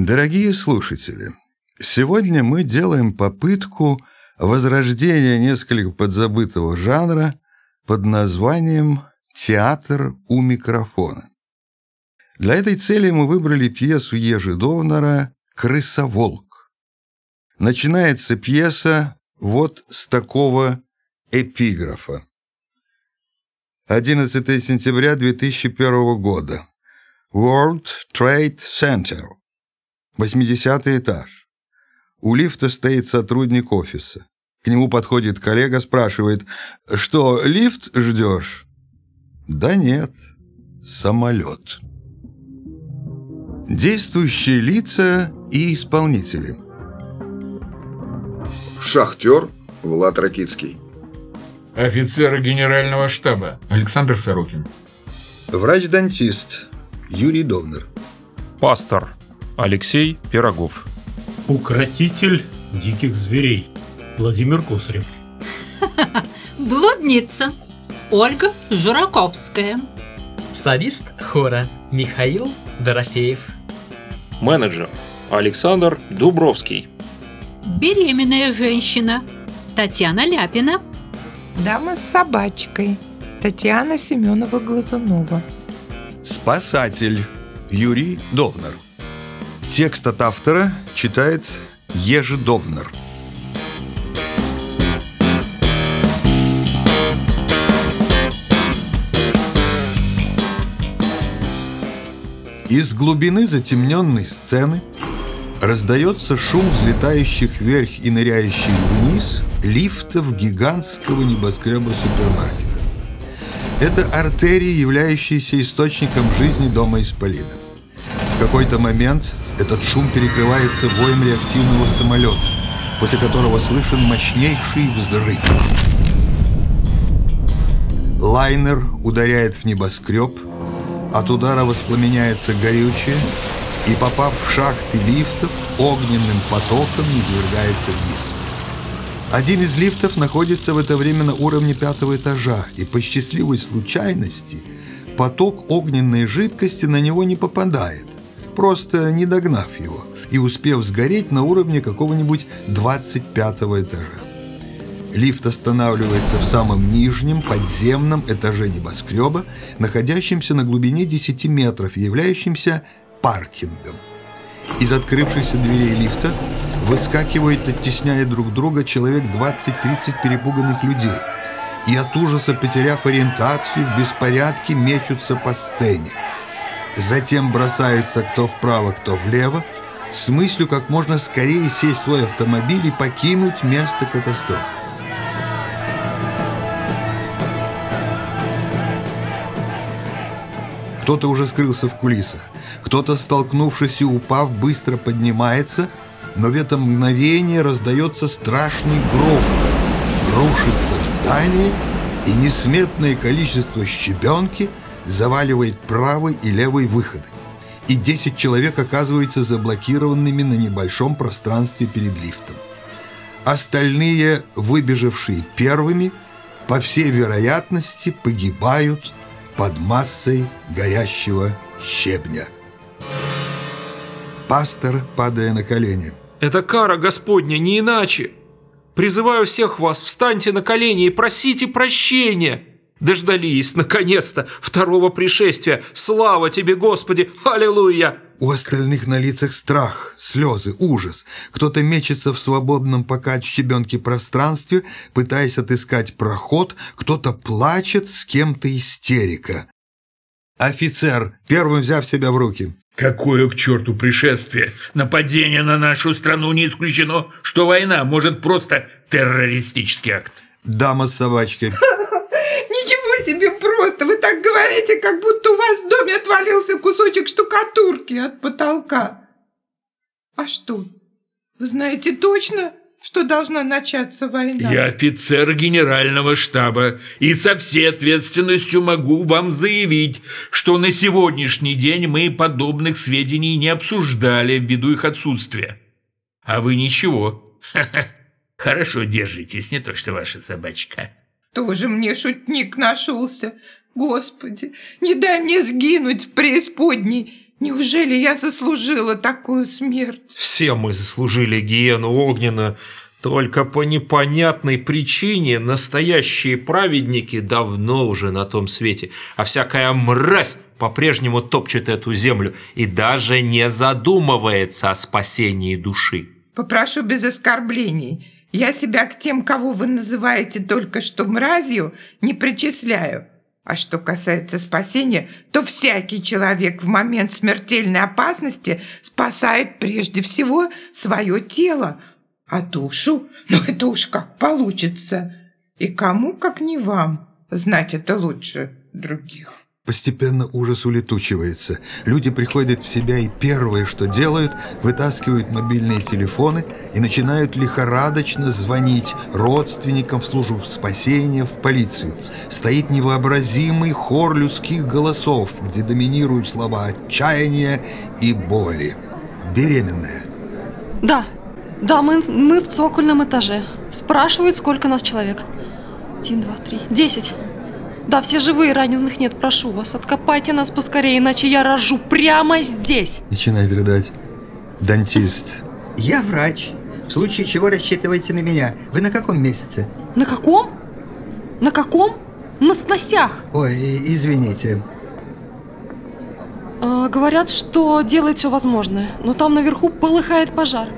Дорогие слушатели, сегодня мы делаем попытку возрождения несколько подзабытого жанра под названием «Театр у микрофона». Для этой цели мы выбрали пьесу Ежи Довнера «Крысоволк». Начинается пьеса вот с такого эпиграфа. 11 сентября 2001 года. World Trade Center. 80 этаж. У лифта стоит сотрудник офиса. К нему подходит коллега, спрашивает, что, лифт ждешь? Да нет, самолет. Действующие лица и исполнители. Шахтер Влад Ракицкий. Офицер генерального штаба Александр Сорокин. Врач-дантист Юрий Довнер. Пастор Алексей Пирогов. Укротитель диких зверей Владимир Косарев. Блудница Ольга Жураковская. Солист хора Михаил Дорофеев. Менеджер Александр Дубровский. Беременная женщина Татьяна Ляпина. Дама с собачкой Татьяна Семенова-Глазунова. Спасатель Юрий Довнер. Текст от автора читает Ежи Довнер. Из глубины затемненной сцены раздается шум взлетающих вверх и ныряющих вниз лифтов гигантского небоскреба супермаркета. Это артерии, являющиеся источником жизни дома Исполина. В какой-то момент этот шум перекрывается воем реактивного самолета, после которого слышен мощнейший взрыв. Лайнер ударяет в небоскреб, от удара воспламеняется горючее, и, попав в шахты лифтов, огненным потоком низвергается вниз. Один из лифтов находится в это время на уровне пятого этажа, и по счастливой случайности поток огненной жидкости на него не попадает, просто не догнав его и успев сгореть на уровне какого-нибудь 25 этажа. Лифт останавливается в самом нижнем подземном этаже небоскреба, находящемся на глубине 10 метров и являющемся паркингом. Из открывшихся дверей лифта выскакивают, оттесняя друг друга, человек 20-30 перепуганных людей. И от ужаса, потеряв ориентацию, в беспорядке мечутся по сцене. Затем бросаются кто вправо, кто влево, с мыслью как можно скорее сесть в свой автомобиль и покинуть место катастрофы. Кто-то уже скрылся в кулисах, кто-то, столкнувшись и упав, быстро поднимается, но в это мгновение раздается страшный грохот. Рушится здание, и несметное количество щебенки заваливает правый и левый выходы. И 10 человек оказываются заблокированными на небольшом пространстве перед лифтом. Остальные, выбежавшие первыми, по всей вероятности погибают под массой горящего щебня. Пастор, падая на колени. Это кара Господня, не иначе. Призываю всех вас, встаньте на колени и просите прощения. Дождались, наконец-то, второго пришествия. Слава тебе, Господи! Аллилуйя! У остальных на лицах страх, слезы, ужас. Кто-то мечется в свободном пока от щебенки пространстве, пытаясь отыскать проход, кто-то плачет, с кем-то истерика. Офицер, первым взяв себя в руки. Какое к черту пришествие? Нападение на нашу страну не исключено, что война может просто террористический акт. Дама с собачкой. Просто! Вы так говорите, как будто у вас в доме отвалился кусочек штукатурки от потолка. А что? Вы знаете точно, что должна начаться война? Я офицер генерального штаба и со всей ответственностью могу вам заявить, что на сегодняшний день мы подобных сведений не обсуждали ввиду их отсутствия. А вы ничего. Хорошо держитесь, не то что ваша собачка. Тоже мне шутник нашелся. Господи, не дай мне сгинуть в преисподней. Неужели я заслужила такую смерть? Все мы заслужили гиену огненную, только по непонятной причине настоящие праведники давно уже на том свете, а всякая мразь по-прежнему топчет эту землю и даже не задумывается о спасении души. Попрошу без оскорблений. Я себя к тем, кого вы называете только что мразью, не причисляю. А что касается спасения, то всякий человек в момент смертельной опасности спасает прежде всего свое тело, а душу, ну это уж как получится. И кому, как не вам, знать это лучше других. Постепенно ужас улетучивается. Люди приходят в себя и первое, что делают, вытаскивают мобильные телефоны и начинают лихорадочно звонить родственникам в службу спасения, в полицию. Стоит невообразимый хор людских голосов, где доминируют слова отчаяния и боли. Беременная. Да, да, мы, мы в цокольном этаже. Спрашивают, сколько нас человек. Один, два, три, десять. Да, все живые, раненых нет, прошу вас, откопайте нас поскорее, иначе я рожу прямо здесь. Начинает рыдать. Дантист. Я врач. В случае чего рассчитывайте на меня. Вы на каком месяце? На каком? На каком? На сносях. Ой, извините. Э, говорят, что делает все возможное, но там наверху полыхает пожар.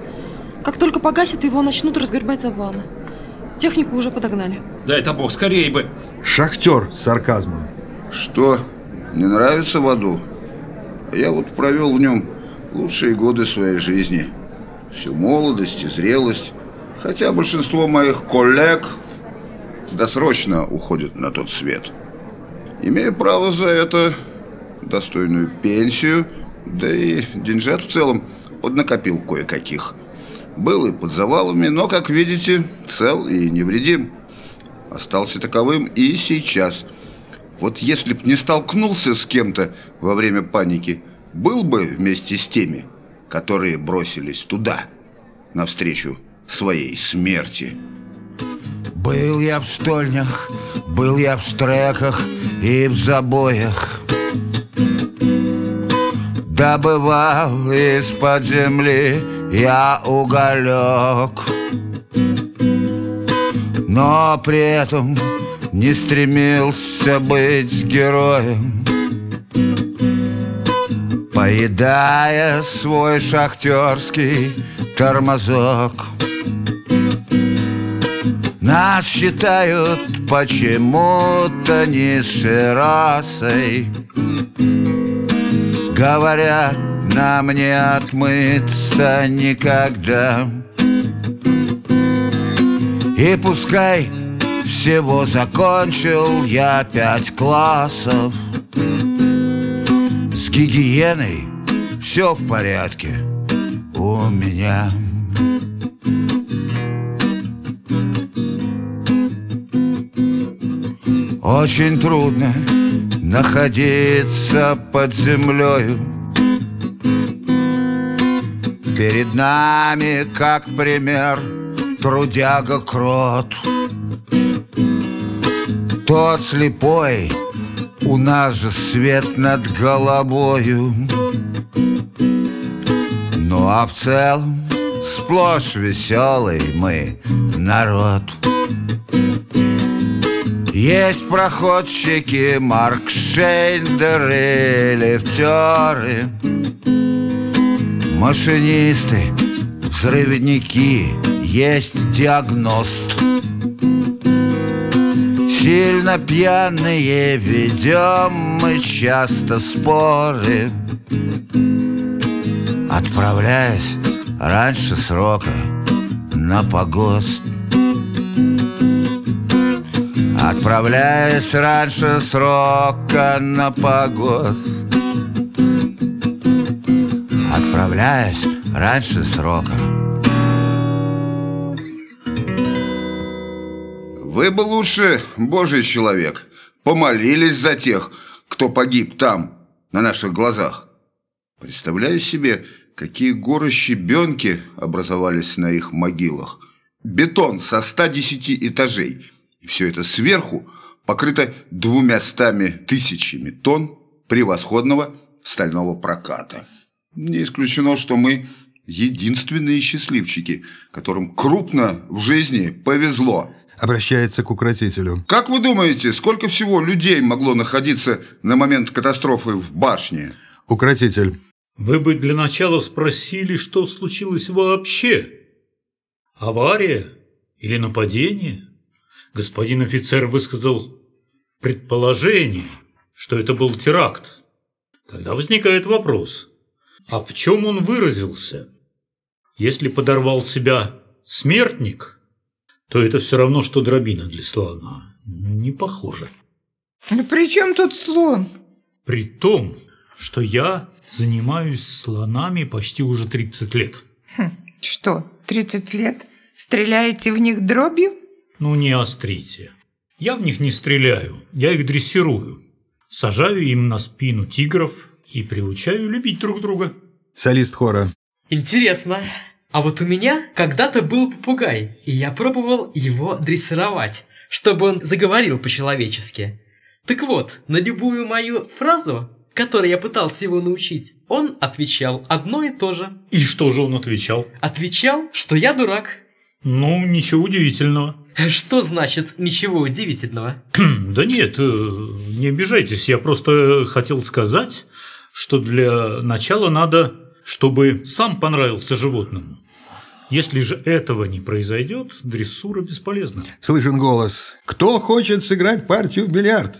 Как только погасит, его начнут разгребать завалы. Технику уже подогнали. Да это бог, скорее бы. Шахтер с сарказмом. Что, не нравится в аду? Я вот провел в нем лучшие годы своей жизни. Всю молодость и зрелость. Хотя большинство моих коллег досрочно уходят на тот свет. Имею право за это достойную пенсию, да и деньжат в целом поднакопил кое-каких. Был и под завалами, но, как видите, цел и невредим. Остался таковым и сейчас. Вот если б не столкнулся с кем-то во время паники, был бы вместе с теми, которые бросились туда, навстречу своей смерти. Был я в штольнях, был я в штреках и в забоях Добывал из-под земли я уголек. Но при этом не стремился быть героем. Поедая свой шахтерский тормозок. Нас считают почему-то низшей расой Говорят, нам не отмыться никогда. И пускай всего закончил я пять классов. С гигиеной все в порядке у меня. Очень трудно находиться под землею Перед нами, как пример, трудяга крот. Тот слепой, у нас же свет над головою. Ну а в целом сплошь веселый мы народ. Есть проходчики, маркшейдеры, лифтеры Машинисты, взрывники, есть диагност. Сильно пьяные ведем мы часто споры. Отправляясь раньше срока на погост. Отправляясь раньше срока на погост Отправляясь раньше срока Вы бы лучше, божий человек, помолились за тех, кто погиб там, на наших глазах. Представляю себе, какие горы щебенки образовались на их могилах. Бетон со 110 этажей. И все это сверху покрыто двумястами тысячами тонн превосходного стального проката. Не исключено, что мы единственные счастливчики, которым крупно в жизни повезло. Обращается к укротителю. Как вы думаете, сколько всего людей могло находиться на момент катастрофы в башне? Укротитель. Вы бы для начала спросили, что случилось вообще. Авария или нападение? Господин офицер высказал предположение, что это был теракт. Тогда возникает вопрос, а в чем он выразился? Если подорвал себя смертник, то это все равно, что дробина для слона. Не похоже. Ну при чем тут слон? При том, что я занимаюсь слонами почти уже 30 лет. Хм, что, 30 лет? Стреляете в них дробью? Ну не острите. Я в них не стреляю, я их дрессирую. Сажаю им на спину тигров и приучаю любить друг друга. Солист хора. Интересно. А вот у меня когда-то был попугай, и я пробовал его дрессировать, чтобы он заговорил по-человечески. Так вот, на любую мою фразу, которой я пытался его научить, он отвечал одно и то же. И что же он отвечал? Отвечал, что я дурак. Ну, ничего удивительного. Что значит ничего удивительного? Да нет, э, не обижайтесь, я просто хотел сказать, что для начала надо, чтобы сам понравился животному. Если же этого не произойдет, дрессура бесполезна. Слышен голос. Кто хочет сыграть партию в бильярд?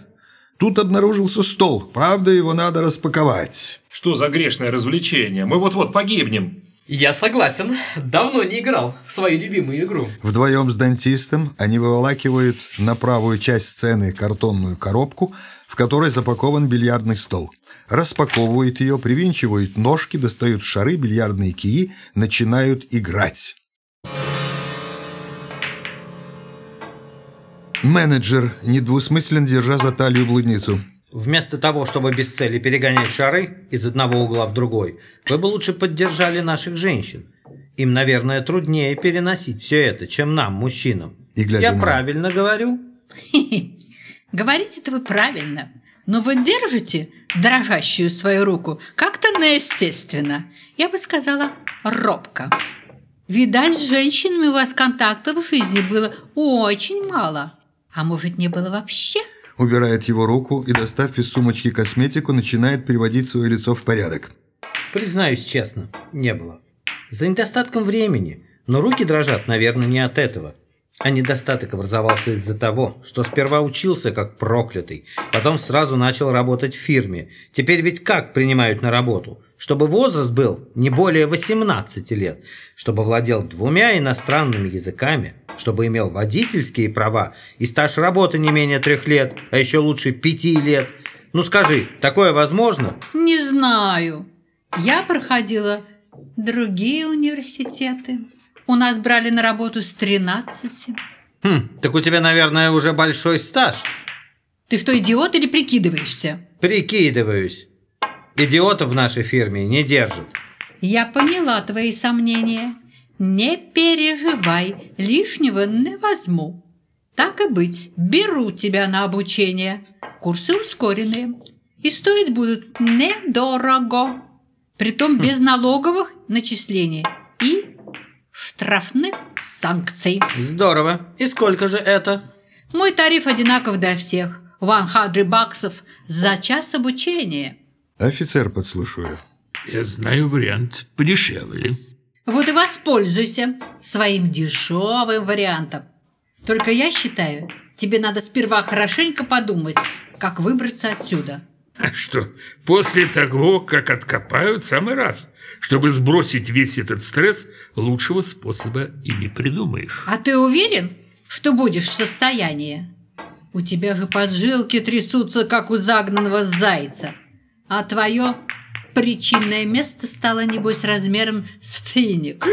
Тут обнаружился стол. Правда, его надо распаковать. Что за грешное развлечение? Мы вот-вот погибнем. Я согласен. Давно не играл в свою любимую игру. Вдвоем с дантистом они выволакивают на правую часть сцены картонную коробку, в которой запакован бильярдный стол. Распаковывают ее, привинчивают ножки, достают шары, бильярдные кии, начинают играть. Менеджер недвусмыслен, держа за талию блудницу. Вместо того, чтобы без цели перегонять шары из одного угла в другой, вы бы лучше поддержали наших женщин. Им, наверное, труднее переносить все это, чем нам, мужчинам. И Я на- правильно говорю? Говорите-то вы правильно, но вы держите дрожащую свою руку как-то неестественно. Я бы сказала, робко. Видать, с женщинами у вас контактов в жизни было очень мало. А может, не было вообще? Убирает его руку и, достав из сумочки косметику, начинает приводить свое лицо в порядок. Признаюсь честно, не было. За недостатком времени. Но руки дрожат, наверное, не от этого. А недостаток образовался из-за того, что сперва учился как проклятый, потом сразу начал работать в фирме. Теперь ведь как принимают на работу? Чтобы возраст был не более 18 лет, чтобы владел двумя иностранными языками, чтобы имел водительские права и стаж работы не менее трех лет, а еще лучше пяти лет. Ну скажи, такое возможно? Не знаю. Я проходила другие университеты. У нас брали на работу с 13. Хм, так у тебя, наверное, уже большой стаж. Ты что, идиот или прикидываешься? Прикидываюсь. Идиотов в нашей фирме не держат. Я поняла твои сомнения. Не переживай, лишнего не возьму. Так и быть, беру тебя на обучение. Курсы ускоренные. И стоить будут недорого. Притом без налоговых начислений и штрафных санкций. Здорово. И сколько же это? Мой тариф одинаков для всех. 100 баксов за час обучения. Офицер подслушиваю. Я знаю вариант подешевле. Вот и воспользуйся своим дешевым вариантом. Только я считаю, тебе надо сперва хорошенько подумать, как выбраться отсюда. А что, после того, как откопают, самый раз. Чтобы сбросить весь этот стресс, лучшего способа и не придумаешь. А ты уверен, что будешь в состоянии? У тебя же поджилки трясутся, как у загнанного зайца. А твое причинное место стало, небось, размером с финик.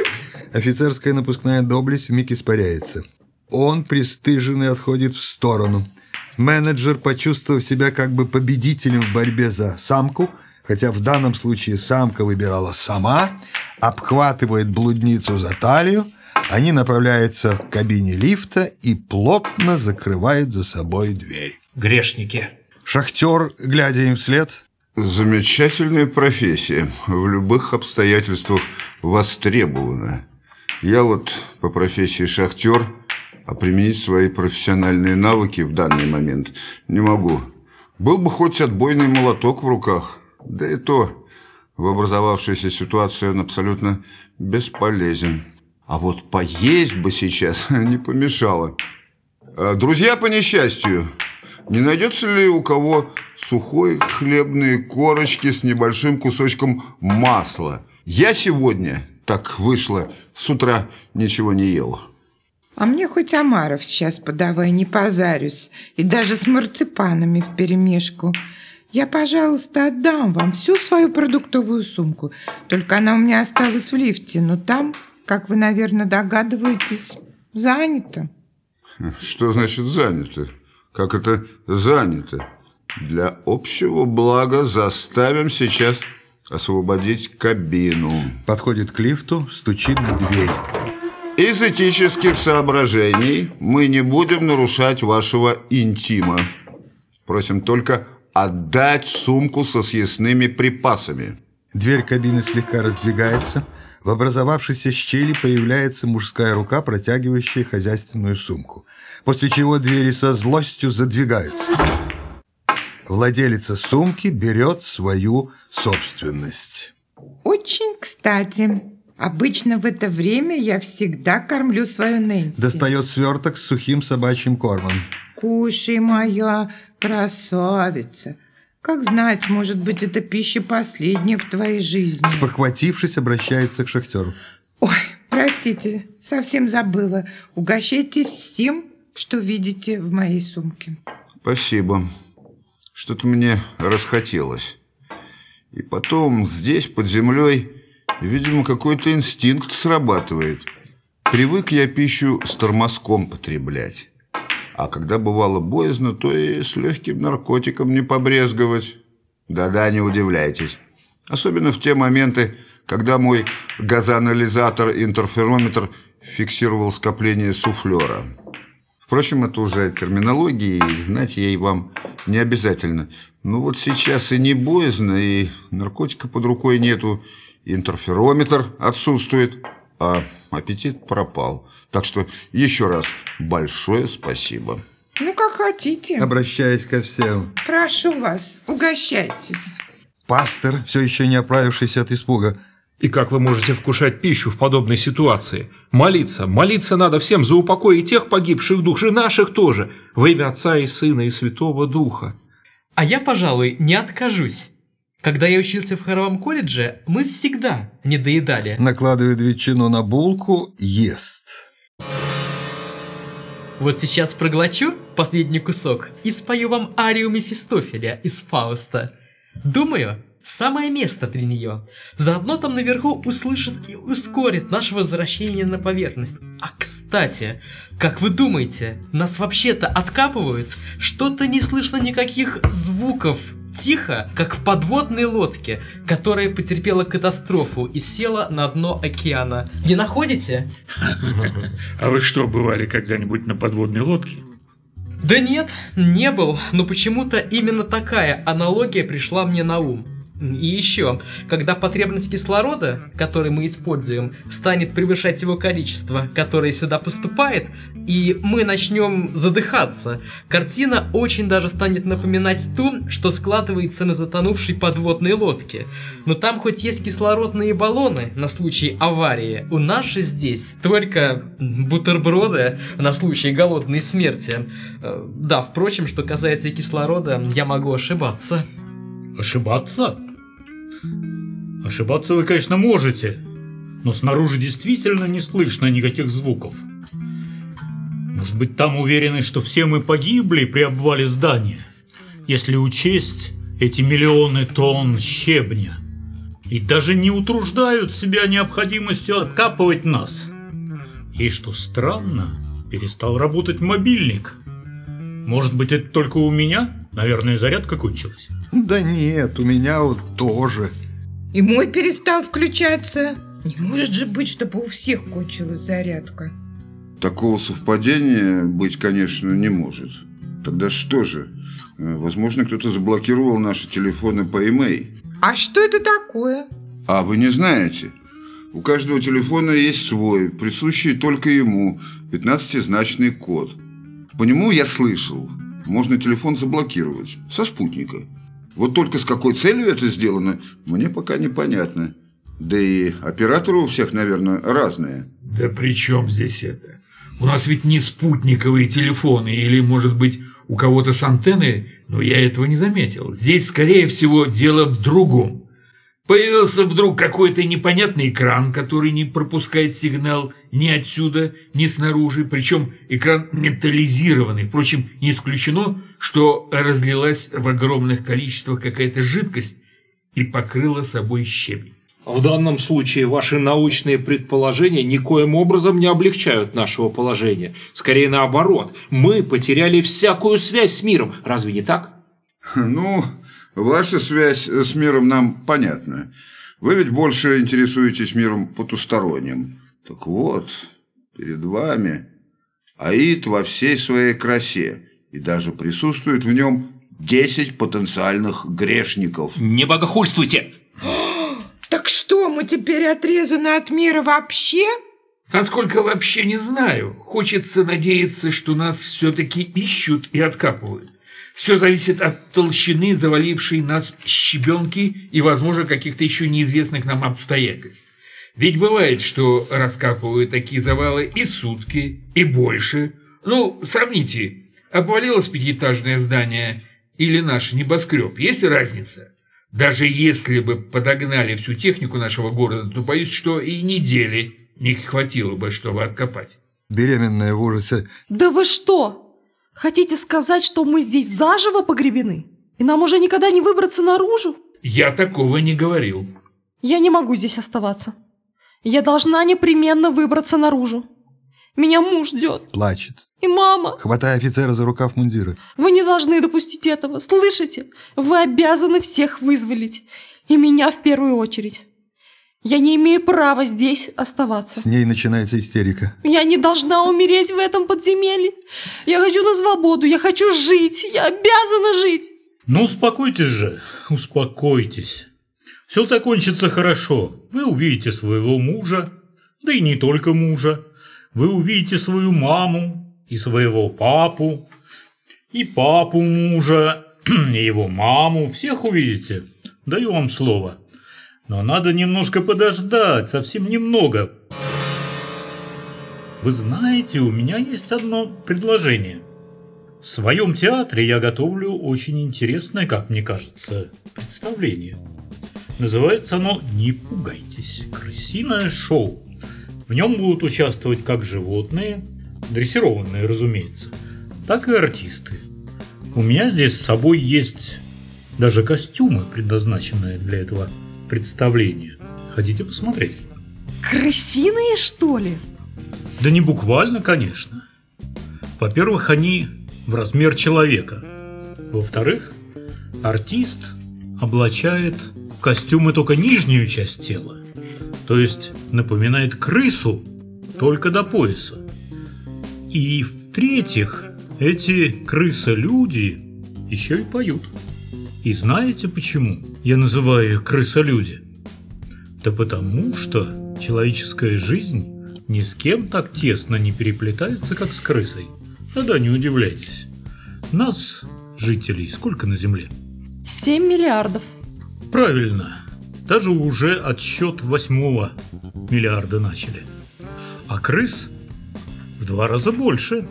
Офицерская напускная доблесть вмиг испаряется. Он, пристыженный, отходит в сторону. Менеджер, почувствовав себя как бы победителем в борьбе за самку, хотя в данном случае самка выбирала сама, обхватывает блудницу за талию, они направляются к кабине лифта и плотно закрывают за собой дверь. Грешники. Шахтер, глядя им вслед, Замечательная профессия. В любых обстоятельствах востребована. Я вот по профессии шахтер, а применить свои профессиональные навыки в данный момент не могу. Был бы хоть отбойный молоток в руках, да и то в образовавшейся ситуации он абсолютно бесполезен. А вот поесть бы сейчас не помешало. А, Друзья по несчастью, не найдется ли у кого сухой хлебные корочки с небольшим кусочком масла? Я сегодня, так вышло, с утра ничего не ел. А мне хоть омаров сейчас подавай, не позарюсь. И даже с марципанами вперемешку. Я, пожалуйста, отдам вам всю свою продуктовую сумку. Только она у меня осталась в лифте, но там, как вы, наверное, догадываетесь, занято. Что значит занято? Как это занято? Для общего блага заставим сейчас освободить кабину. Подходит к лифту, стучит в дверь. Из этических соображений мы не будем нарушать вашего интима. Просим только отдать сумку со съестными припасами. Дверь кабины слегка раздвигается. В образовавшейся щели появляется мужская рука, протягивающая хозяйственную сумку. После чего двери со злостью задвигаются. Владелица сумки берет свою собственность. Очень кстати. Обычно в это время я всегда кормлю свою Нэнси. Достает сверток с сухим собачьим кормом. Кушай, моя красавица. Как знать, может быть, это пища последняя в твоей жизни. Спохватившись, обращается к шахтеру. Ой, простите, совсем забыла. Угощайтесь всем, что видите в моей сумке. Спасибо. Что-то мне расхотелось. И потом здесь, под землей, видимо, какой-то инстинкт срабатывает. Привык я пищу с тормозком потреблять. А когда бывало боязно, то и с легким наркотиком не побрезговать. Да-да, не удивляйтесь. Особенно в те моменты, когда мой газоанализатор-интерферометр фиксировал скопление суфлера. Впрочем, это уже терминология, и знать ей вам не обязательно. Ну вот сейчас и не боязно, и наркотика под рукой нету, интерферометр отсутствует, а аппетит пропал. Так что еще раз большое спасибо. Ну, как хотите. Обращаясь ко всем. Прошу вас, угощайтесь. Пастор, все еще не оправившийся от испуга. И как вы можете вкушать пищу в подобной ситуации? Молиться, молиться надо всем за упокой и тех погибших душ, и наших тоже, во имя Отца и Сына и Святого Духа. А я, пожалуй, не откажусь. Когда я учился в хоровом колледже, мы всегда не доедали. Накладывает ветчину на булку, ест. Вот сейчас проглочу последний кусок и спою вам арию Мефистофеля из Фауста. Думаю, самое место для нее. Заодно там наверху услышит и ускорит наше возвращение на поверхность. А кстати, как вы думаете, нас вообще-то откапывают? Что-то не слышно никаких звуков. Тихо, как в подводной лодке, которая потерпела катастрофу и села на дно океана. Не находите? А вы что, бывали когда-нибудь на подводной лодке? Да нет, не был, но почему-то именно такая аналогия пришла мне на ум. И еще, когда потребность кислорода, который мы используем, станет превышать его количество, которое сюда поступает, и мы начнем задыхаться, картина очень даже станет напоминать ту, что складывается на затонувшей подводной лодке. Но там хоть есть кислородные баллоны на случай аварии, у нас же здесь только бутерброды на случай голодной смерти. Э, Да, впрочем, что касается кислорода, я могу ошибаться. Ошибаться? Ошибаться вы, конечно, можете, но снаружи действительно не слышно никаких звуков. Может быть, там уверены, что все мы погибли при обвале здания, если учесть эти миллионы тонн щебня. И даже не утруждают себя необходимостью откапывать нас. И что странно, перестал работать мобильник. Может быть, это только у меня? Наверное, зарядка кончилась. Да нет, у меня вот тоже. И мой перестал включаться. Не может же быть, чтобы у всех кончилась зарядка. Такого совпадения быть, конечно, не может. Тогда что же? Э, Возможно, кто-то заблокировал наши телефоны по e-mail. А что это такое? А вы не знаете? У каждого телефона есть свой, присущий только ему, 15-значный код. По нему я слышал, можно телефон заблокировать со спутника. Вот только с какой целью это сделано, мне пока непонятно. Да и операторы у всех, наверное, разные. Да при чем здесь это? У нас ведь не спутниковые телефоны, или, может быть, у кого-то с антенной, но я этого не заметил. Здесь, скорее всего, дело в другом. Появился вдруг какой-то непонятный экран, который не пропускает сигнал ни отсюда, ни снаружи, причем экран металлизированный. Впрочем, не исключено, что разлилась в огромных количествах какая-то жидкость и покрыла собой щебень. В данном случае ваши научные предположения никоим образом не облегчают нашего положения. Скорее наоборот, мы потеряли всякую связь с миром. Разве не так? Ну, ваша связь с миром нам понятна. Вы ведь больше интересуетесь миром потусторонним. Так вот, перед вами Аид во всей своей красе. И даже присутствует в нем 10 потенциальных грешников. Не богохульствуйте! Так что, мы теперь отрезаны от мира вообще? А сколько вообще не знаю. Хочется надеяться, что нас все-таки ищут и откапывают. Все зависит от толщины завалившей нас щебенки и, возможно, каких-то еще неизвестных нам обстоятельств. Ведь бывает, что раскапывают такие завалы и сутки, и больше. Ну, сравните, обвалилось пятиэтажное здание или наш небоскреб. Есть разница? Даже если бы подогнали всю технику нашего города, то боюсь, что и недели не хватило бы, чтобы откопать. Беременная в ужасе. Да вы что? Хотите сказать, что мы здесь заживо погребены? И нам уже никогда не выбраться наружу? Я такого не говорил. Я не могу здесь оставаться. Я должна непременно выбраться наружу. Меня муж ждет. Плачет. И мама. Хватая офицера за рукав мундира. Вы не должны допустить этого. Слышите? Вы обязаны всех вызволить. И меня в первую очередь. Я не имею права здесь оставаться. С ней начинается истерика. Я не должна умереть в этом подземелье. Я хочу на свободу. Я хочу жить. Я обязана жить. Ну, успокойтесь же, успокойтесь. Все закончится хорошо. Вы увидите своего мужа, да и не только мужа. Вы увидите свою маму и своего папу, и папу мужа, и его маму. Всех увидите. Даю вам слово. Но надо немножко подождать, совсем немного. Вы знаете, у меня есть одно предложение. В своем театре я готовлю очень интересное, как мне кажется, представление. Называется оно «Не пугайтесь. Крысиное шоу». В нем будут участвовать как животные, дрессированные, разумеется, так и артисты. У меня здесь с собой есть даже костюмы, предназначенные для этого представления. Хотите посмотреть? Крысиные, что ли? Да не буквально, конечно. Во-первых, они в размер человека. Во-вторых, артист облачает в костюмы только нижнюю часть тела. То есть напоминает крысу только до пояса. И в-третьих, эти крысы-люди еще и поют. И знаете почему я называю их крысолюди? Да потому что человеческая жизнь ни с кем так тесно не переплетается, как с крысой. Да-да, не удивляйтесь. Нас, жителей, сколько на Земле? 7 миллиардов. Правильно. Даже уже отсчет восьмого миллиарда начали. А крыс в два раза больше.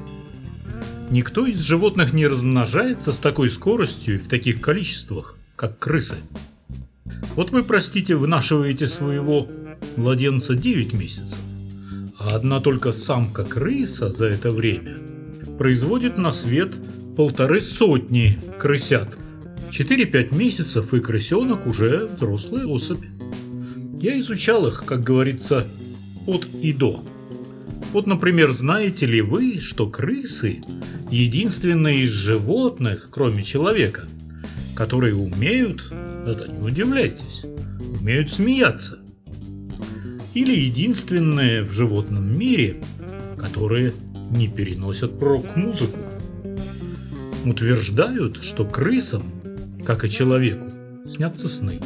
Никто из животных не размножается с такой скоростью и в таких количествах, как крысы. Вот вы, простите, вынашиваете своего младенца 9 месяцев, а одна только самка крыса за это время производит на свет полторы сотни крысят. 4-5 месяцев и крысенок уже взрослая особь. Я изучал их, как говорится, от и до. Вот, например, знаете ли вы, что крысы – единственные из животных, кроме человека, которые умеют, да-да, не удивляйтесь, умеют смеяться. Или единственные в животном мире, которые не переносят рок-музыку. утверждают, что крысам, как и человеку, снятся сны.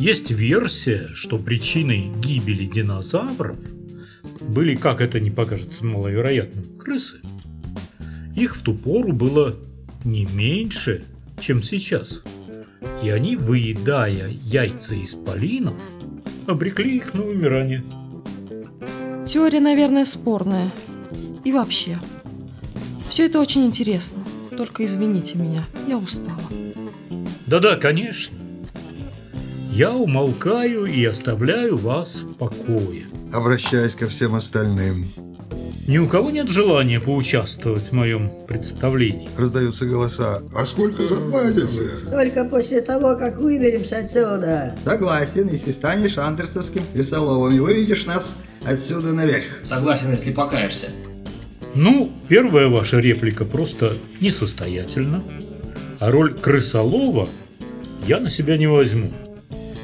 Есть версия, что причиной гибели динозавров были, как это не покажется маловероятным, крысы. Их в ту пору было не меньше, чем сейчас. И они, выедая яйца исполинов, обрекли их на умирание. Теория, наверное, спорная. И вообще. Все это очень интересно. Только извините меня, я устала. Да-да, конечно. Я умолкаю и оставляю вас в покое. Обращаясь ко всем остальным. Ни у кого нет желания поучаствовать в моем представлении. Раздаются голоса. А сколько заплатите? Только после того, как выберемся отсюда. Согласен, если станешь андерсовским лесоловом и выведешь нас отсюда наверх. Согласен, если покаешься. Ну, первая ваша реплика просто несостоятельна. А роль крысолова я на себя не возьму.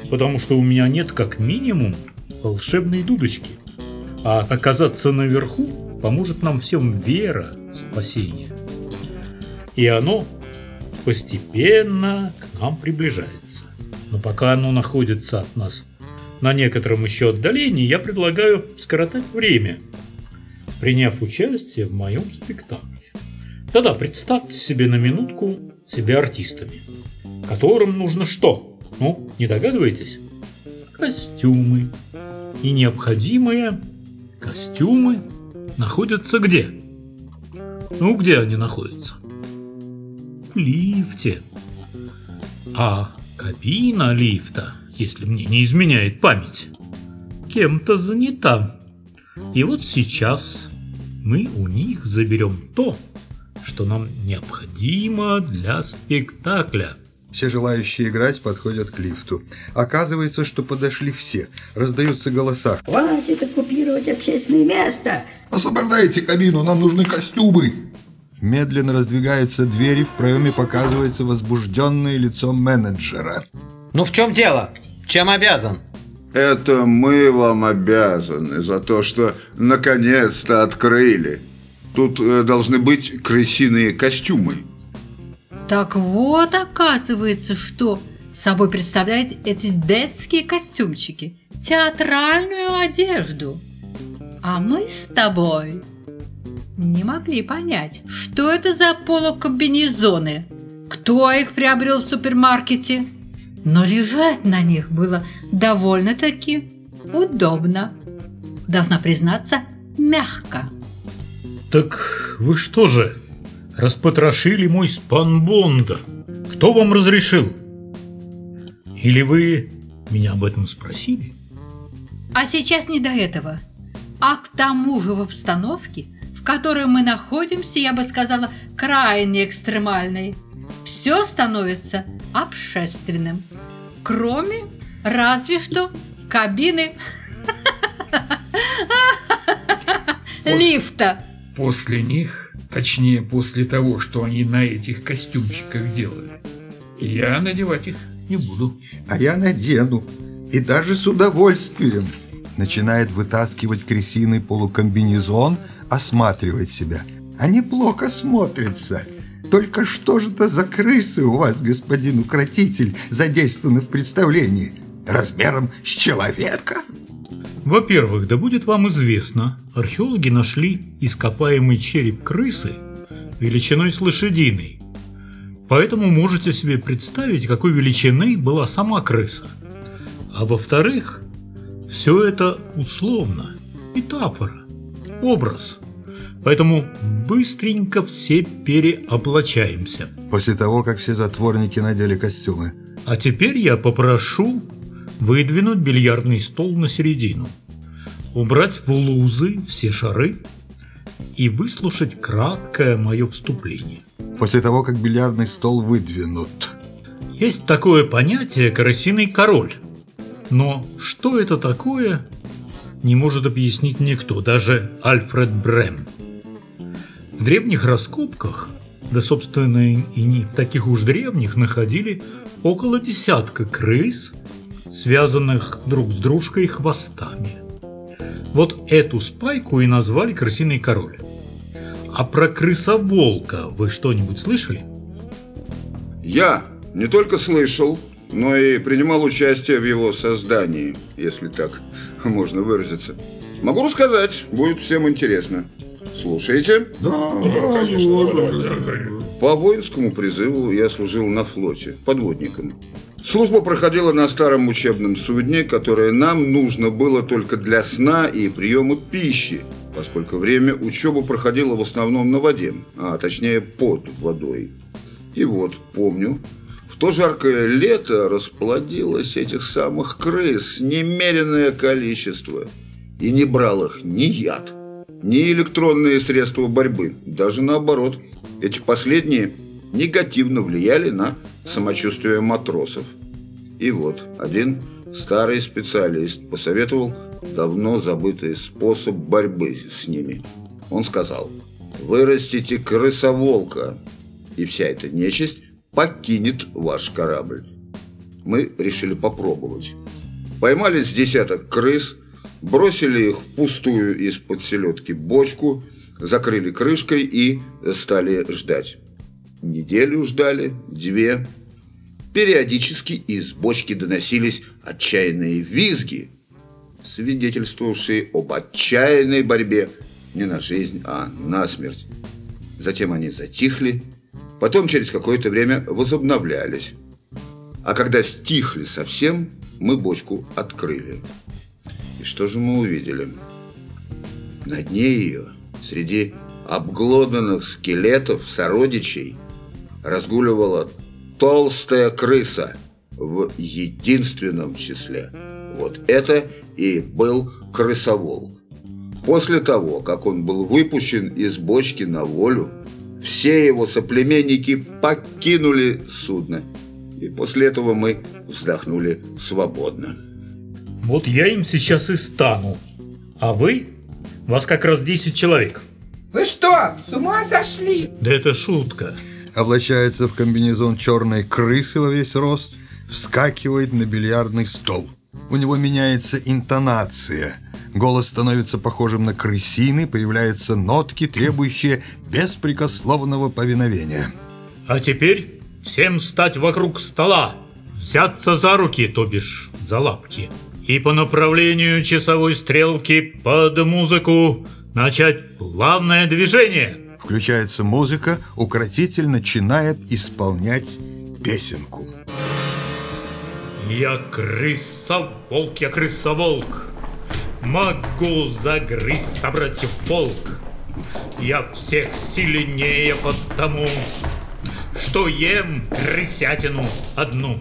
Потому что у меня нет как минимум волшебной дудочки. А оказаться наверху поможет нам всем вера в спасение. И оно постепенно к нам приближается. Но пока оно находится от нас на некотором еще отдалении, я предлагаю скоротать время, приняв участие в моем спектакле. Да-да, представьте себе на минутку себя артистами, которым нужно что? Ну, не догадываетесь? Костюмы. И необходимые костюмы находятся где? Ну, где они находятся? В лифте. А кабина лифта, если мне не изменяет память, кем-то занята. И вот сейчас мы у них заберем то, что нам необходимо для спектакля. Все желающие играть подходят к лифту. Оказывается, что подошли все. Раздаются голоса. Хватит оккупировать общественное место. Освобождайте кабину, нам нужны костюмы. Медленно раздвигаются двери, в проеме показывается возбужденное лицо менеджера. Ну в чем дело? Чем обязан? Это мы вам обязаны за то, что наконец-то открыли. Тут э, должны быть крысиные костюмы. Так вот, оказывается, что собой представляют эти детские костюмчики, театральную одежду. А мы с тобой не могли понять, что это за полукомбинезоны, кто их приобрел в супермаркете. Но лежать на них было довольно-таки удобно. Должна признаться, мягко. Так вы что же, распотрошили мой спанбонда? Кто вам разрешил? Или вы меня об этом спросили? А сейчас не до этого. А к тому же в обстановке, в которой мы находимся, я бы сказала, крайне экстремальной, все становится общественным. Кроме, разве что, кабины лифта. После них, точнее после того, что они на этих костюмчиках делали, я надевать их не буду. А я надену. И даже с удовольствием. Начинает вытаскивать крысиный полукомбинезон, осматривать себя. А неплохо смотрится. Только что же это за крысы у вас, господин укротитель, задействованы в представлении? Размером с человека? Во-первых, да будет вам известно, археологи нашли ископаемый череп крысы величиной с лошадиной. Поэтому можете себе представить, какой величины была сама крыса. А во-вторых, все это условно, метафора, образ. Поэтому быстренько все переоблачаемся. После того, как все затворники надели костюмы. А теперь я попрошу выдвинуть бильярдный стол на середину, убрать в лузы все шары и выслушать краткое мое вступление. После того, как бильярдный стол выдвинут. Есть такое понятие «карасиный король». Но что это такое, не может объяснить никто, даже Альфред Брем. В древних раскопках, да собственно и не в таких уж древних, находили около десятка крыс, связанных друг с дружкой хвостами. Вот эту спайку и назвали крысиный король. А про крысоволка вы что-нибудь слышали? Я не только слышал, но и принимал участие в его создании, если так можно выразиться. Могу рассказать, будет всем интересно. Слушайте. Да, По воинскому призыву я служил на флоте, подводником. Служба проходила на старом учебном судне, которое нам нужно было только для сна и приема пищи, поскольку время учебы проходило в основном на воде, а точнее под водой. И вот, помню, в то жаркое лето расплодилось этих самых крыс немеренное количество. И не брал их ни яд, ни электронные средства борьбы. Даже наоборот, эти последние негативно влияли на самочувствие матросов. И вот один старый специалист посоветовал давно забытый способ борьбы с ними. Он сказал, вырастите крысоволка, и вся эта нечисть покинет ваш корабль. Мы решили попробовать. Поймали с десяток крыс, бросили их в пустую из-под селедки бочку, закрыли крышкой и стали ждать. Неделю ждали, две. Периодически из бочки доносились отчаянные визги, свидетельствовавшие об отчаянной борьбе не на жизнь, а на смерть. Затем они затихли, потом через какое-то время возобновлялись. А когда стихли совсем, мы бочку открыли. И что же мы увидели? На дне ее, среди обглоданных скелетов сородичей, разгуливала толстая крыса в единственном числе. Вот это и был крысовол. После того, как он был выпущен из бочки на волю, все его соплеменники покинули судно. И после этого мы вздохнули свободно. Вот я им сейчас и стану. А вы? Вас как раз 10 человек. Вы что, с ума сошли? Да это шутка. Облачается в комбинезон черной крысы во весь рост, вскакивает на бильярдный стол. У него меняется интонация. Голос становится похожим на крысиный, появляются нотки, требующие беспрекословного повиновения. А теперь всем стать вокруг стола, взяться за руки, то бишь за лапки, и по направлению часовой стрелки под музыку начать плавное движение. Включается музыка, укротитель начинает исполнять песенку. Я крыса-волк, я крыса-волк, Могу загрызть собратьев волк. Я всех сильнее потому, Что ем крысятину одну.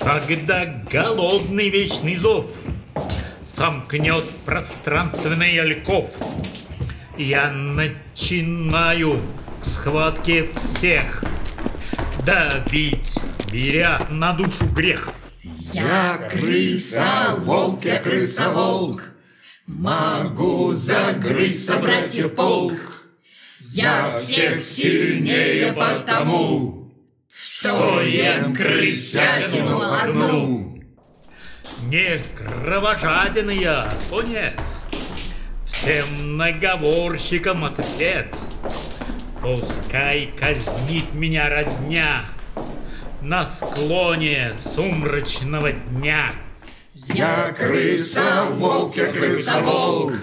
Когда голодный вечный зов Сомкнет пространственный ольков, Я начинаю в схватке всех Добить, беря на душу грех. Я крыса, волк, я крыса, волк. Могу загрызть собратьев полк. Я всех сильнее потому, что ем крысятину одну. Не кровожаден я, о нет. Всем наговорщикам ответ. Пускай казнит меня разня на склоне сумрачного дня. Я крыса, волк, я крыса, волк.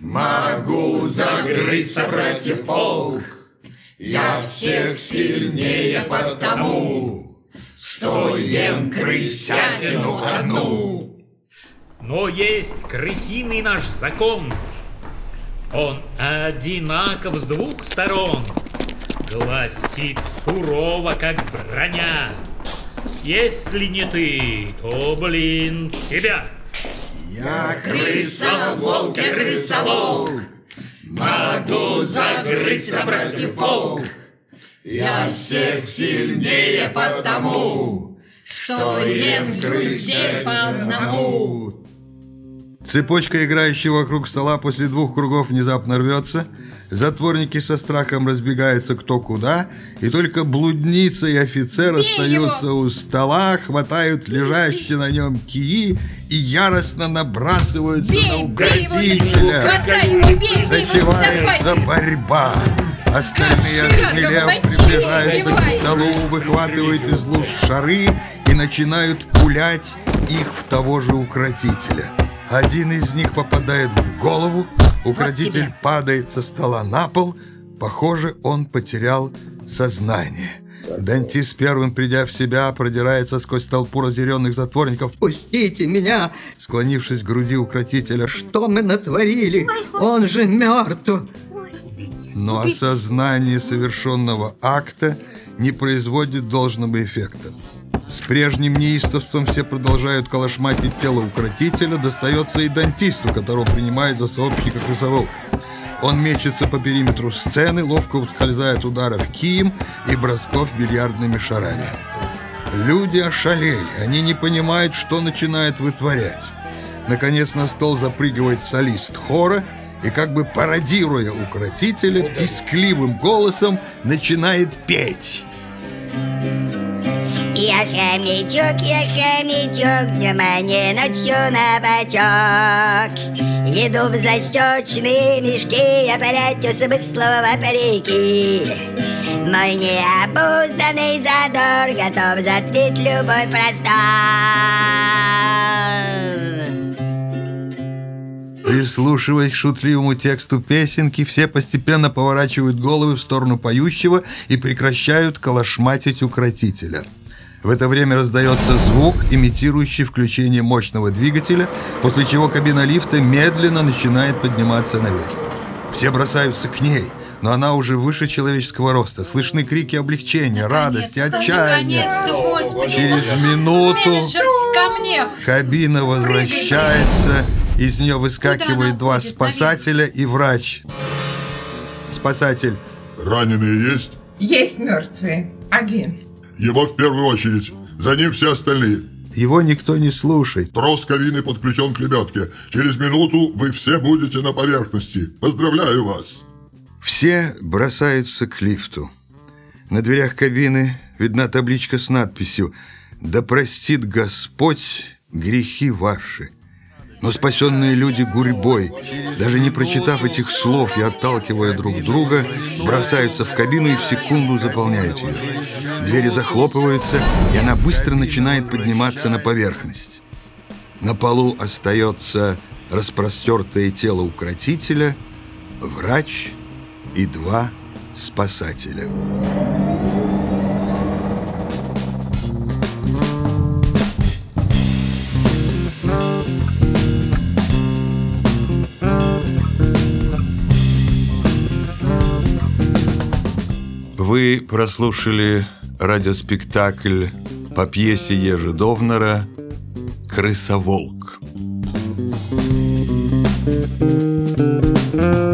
Могу загрызть собратьев полк. Я всех сильнее потому, что ем крысятину одну. Но есть крысиный наш закон. Он одинаков с двух сторон. Гласит сурово, как броня. Если не ты, то, блин, тебя. Я крыса, волк, я крыса, волк. Могу загрызть собратьев полк. Я всех сильнее потому, что ем друзей по одному. Цепочка, играющая вокруг стола, после двух кругов внезапно рвется. Затворники со страхом разбегаются кто куда, и только блудница и офицер Бей остаются его! у стола, хватают лежащие на нем кии и яростно набрасываются Бей, на его, Затевается борьба. Остальные, осмелев, приближаются к столу, выхватывают из луз шары и начинают пулять их в того же укротителя. Один из них попадает в голову, укротитель тебе. падает со стола на пол. Похоже, он потерял сознание. Дантис первым, придя в себя, продирается сквозь толпу разъяренных затворников, Пустите меня! склонившись к груди укротителя. Что мы натворили? Он же мертв! Но осознание совершенного акта не производит должного эффекта. С прежним неистовством все продолжают калашматить тело укротителя, достается и дантисту, которого принимает за сообщника крысоволка. Он мечется по периметру сцены, ловко ускользая от ударов кием и бросков бильярдными шарами. Люди ошалели, они не понимают, что начинают вытворять. Наконец на стол запрыгивает солист хора и, как бы пародируя укротителя, пискливым голосом начинает петь. Я хомячок, я хомячок, днем не ночью на бочок. Еду в застечные мешки, я прячу смыслово парики. Мой необузданный задор готов затмить любой простор. Прислушиваясь к шутливому тексту песенки, все постепенно поворачивают головы в сторону поющего и прекращают калашматить укротителя. В это время раздается звук, имитирующий включение мощного двигателя, после чего кабина лифта медленно начинает подниматься наверх. Все бросаются к ней, но она уже выше человеческого роста. Слышны крики облегчения, радости, отчаяния. Через минуту. Кабина возвращается, из нее выскакивают два спасателя и врач. Спасатель. Раненые есть? Есть мертвые. Один. Его в первую очередь. За ним все остальные. Его никто не слушает. Трос кабины подключен к лебедке. Через минуту вы все будете на поверхности. Поздравляю вас. Все бросаются к лифту. На дверях кабины видна табличка с надписью «Да простит Господь грехи ваши». Но спасенные люди гурьбой, даже не прочитав этих слов и отталкивая друг друга, бросаются в кабину и в секунду заполняют ее. Двери захлопываются, и она быстро начинает подниматься на поверхность. На полу остается распростертое тело укротителя, врач и два спасателя. Вы прослушали радиоспектакль по пьесе Ежи Довнера «Крысоволк». Thank you.